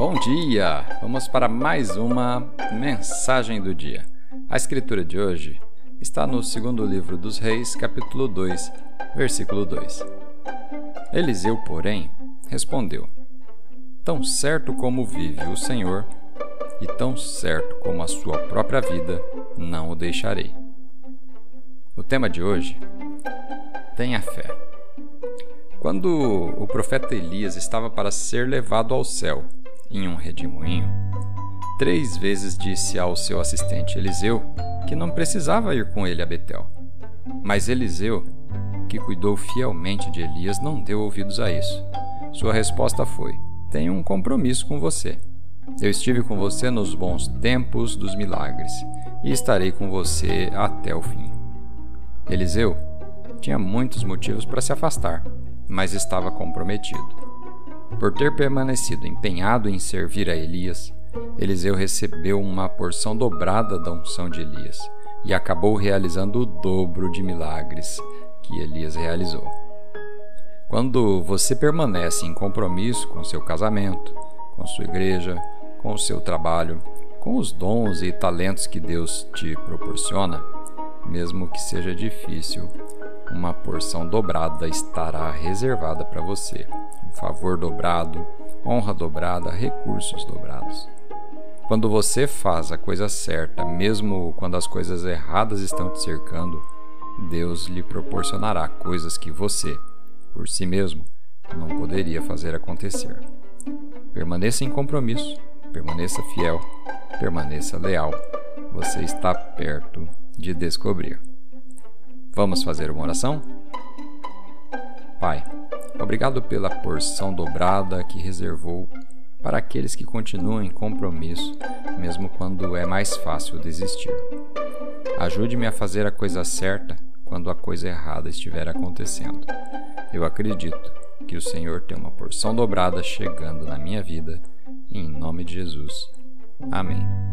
Bom dia! Vamos para mais uma mensagem do dia. A escritura de hoje está no segundo livro dos Reis, capítulo 2, versículo 2. Eliseu, porém, respondeu: Tão certo como vive o Senhor, e tão certo como a sua própria vida, não o deixarei. O tema de hoje: Tenha fé. Quando o profeta Elias estava para ser levado ao céu em um redemoinho, três vezes disse ao seu assistente Eliseu que não precisava ir com ele a Betel. Mas Eliseu, que cuidou fielmente de Elias, não deu ouvidos a isso. Sua resposta foi: Tenho um compromisso com você. Eu estive com você nos bons tempos dos milagres e estarei com você até o fim. Eliseu tinha muitos motivos para se afastar, mas estava comprometido. Por ter permanecido empenhado em servir a Elias, Eliseu recebeu uma porção dobrada da unção de Elias e acabou realizando o dobro de milagres que Elias realizou. Quando você permanece em compromisso com seu casamento, com sua igreja, com seu trabalho, com os dons e talentos que Deus te proporciona, mesmo que seja difícil, uma porção dobrada estará reservada para você. Um favor dobrado, honra dobrada, recursos dobrados. Quando você faz a coisa certa, mesmo quando as coisas erradas estão te cercando, Deus lhe proporcionará coisas que você, por si mesmo, não poderia fazer acontecer. Permaneça em compromisso, permaneça fiel, permaneça leal. Você está perto de descobrir. Vamos fazer uma oração? Pai, obrigado pela porção dobrada que reservou para aqueles que continuam em compromisso, mesmo quando é mais fácil desistir. Ajude-me a fazer a coisa certa quando a coisa errada estiver acontecendo. Eu acredito que o Senhor tem uma porção dobrada chegando na minha vida, em nome de Jesus. Amém.